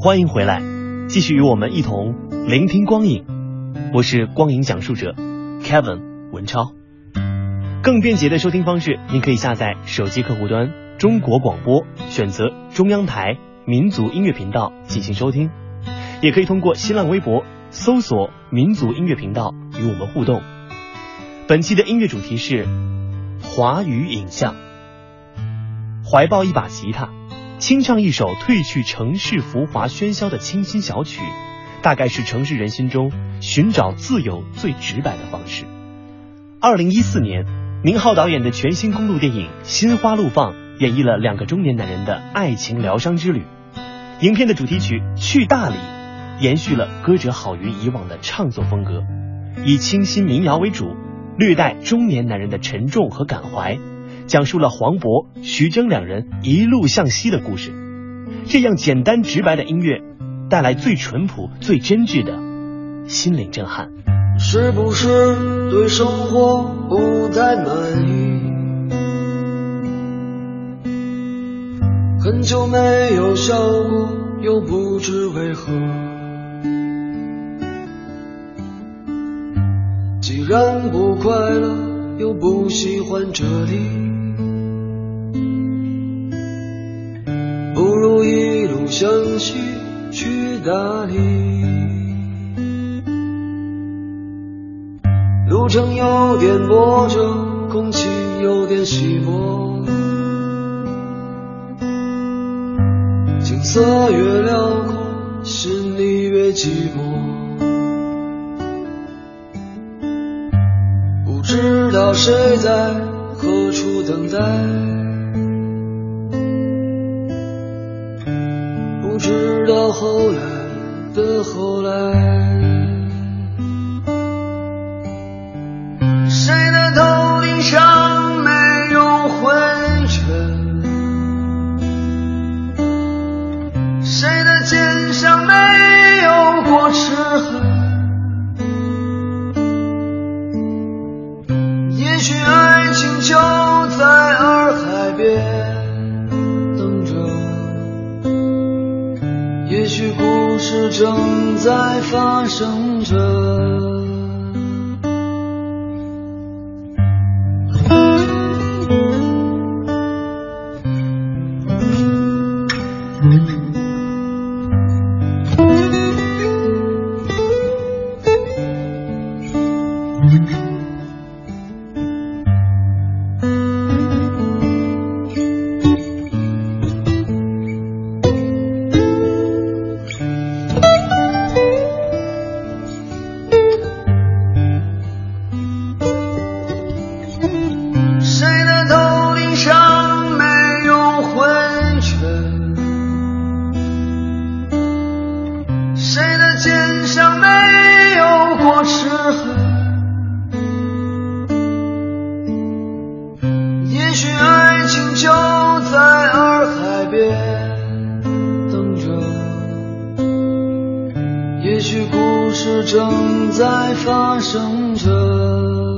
欢迎回来，继续与我们一同聆听光影。我是光影讲述者 Kevin 文超。更便捷的收听方式，您可以下载手机客户端中国广播，选择中央台民族音乐频道进行收听，也可以通过新浪微博搜索民族音乐频道与我们互动。本期的音乐主题是华语影像，怀抱一把吉他。清唱一首褪去城市浮华喧嚣的清新小曲，大概是城市人心中寻找自由最直白的方式。二零一四年，宁浩导演的全新公路电影《心花怒放》演绎了两个中年男人的爱情疗伤之旅。影片的主题曲《去大理》延续了歌者郝云以往的唱作风格，以清新民谣为主，略带中年男人的沉重和感怀。讲述了黄渤、徐峥两人一路向西的故事。这样简单直白的音乐，带来最淳朴、最真挚的心灵震撼。是不是对生活不太满意？很久没有笑过，又不知为何。既然不快乐，又不喜欢这里。想起去哪里，路程有点波折，空气有点稀薄，景色越辽阔，心里越寂寞，不知道谁在何处等待。到后来的后来，故事正在发生着。正在发生着。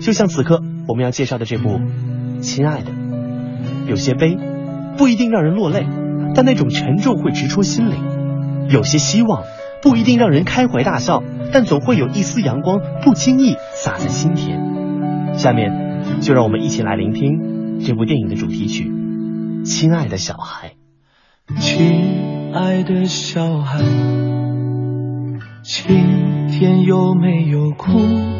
就像此刻我们要介绍的这部《亲爱的》，有些悲，不一定让人落泪，但那种沉重会直戳心灵；有些希望，不一定让人开怀大笑，但总会有一丝阳光不经意洒在心田。下面就让我们一起来聆听这部电影的主题曲《亲爱的小孩》。亲爱的小孩，今天有没有哭？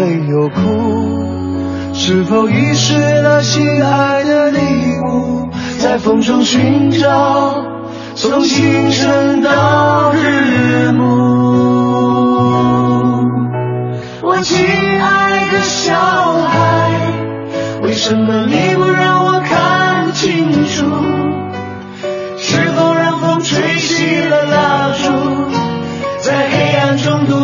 没有哭？是否遗失了心爱的礼物？在风中寻找，从清晨到日暮。我亲爱的小孩，为什么你不让我看清楚？是否让风吹熄了蜡烛，在黑暗中独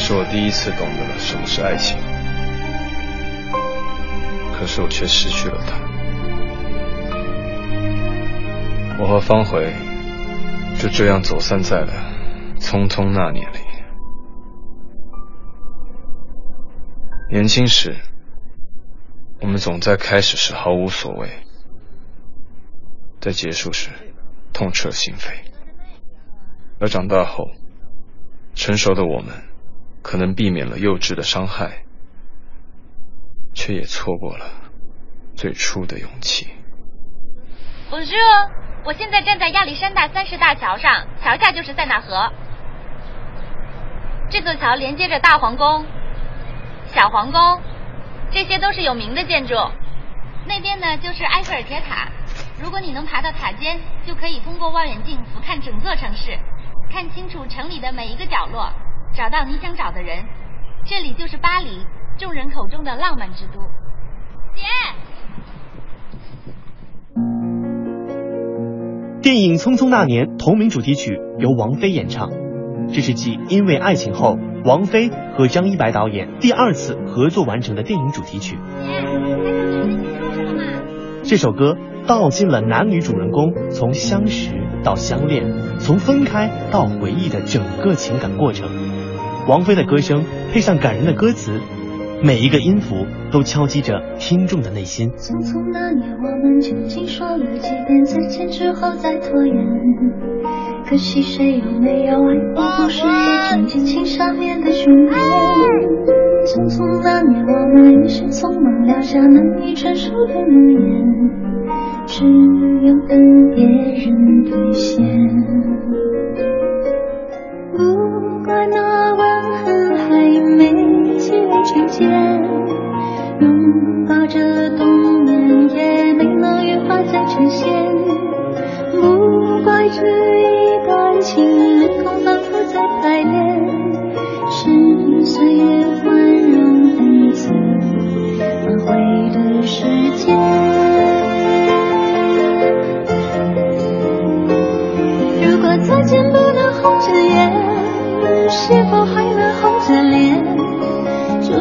是我第一次懂得了什么是爱情，可是我却失去了它。我和方茴就这样走散在了匆匆那年里。年轻时，我们总在开始时毫无所谓，在结束时痛彻心扉，而长大后，成熟的我们。可能避免了幼稚的伤害，却也错过了最初的勇气。Bonjour，我现在站在亚历山大三十大桥上，桥下就是塞纳河。这座桥连接着大皇宫、小皇宫，这些都是有名的建筑。那边呢就是埃菲尔铁塔，如果你能爬到塔尖，就可以通过望远镜俯瞰整座城市，看清楚城里的每一个角落。找到你想找的人，这里就是巴黎，众人口中的浪漫之都。姐，电影《匆匆那年》同名主题曲由王菲演唱，这是继《因为爱情》后，王菲和张一白导演第二次合作完成的电影主题曲。这首歌道尽了男女主人公从相识到相恋，从分开到回忆的整个情感过程。王菲的歌声配上感人的歌词，每一个音符都敲击着听众的内心。匆匆那年，我们究竟说了几遍再见之后再拖延？可惜谁有没有爱过，不是一场激情上面的雄辩。匆匆那年，我们一时匆忙撂下难以承受的诺言，只有等别人兑现。累成茧，拥抱着冬眠也没能羽化再成仙。不怪这一段情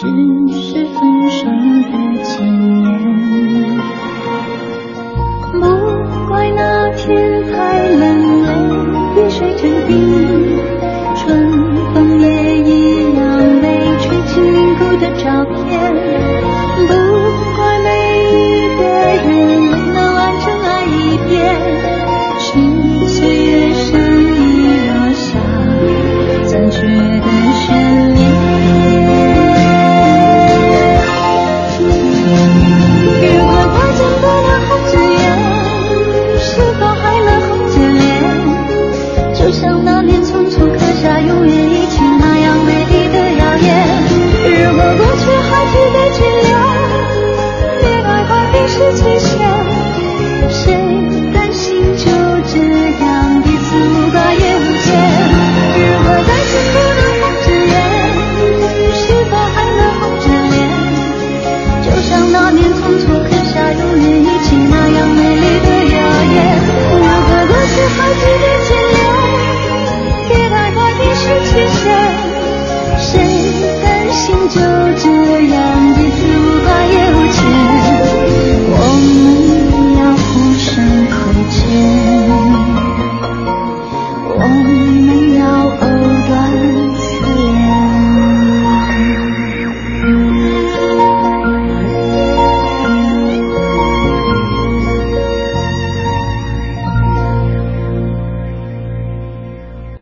只是分手的前言。不怪那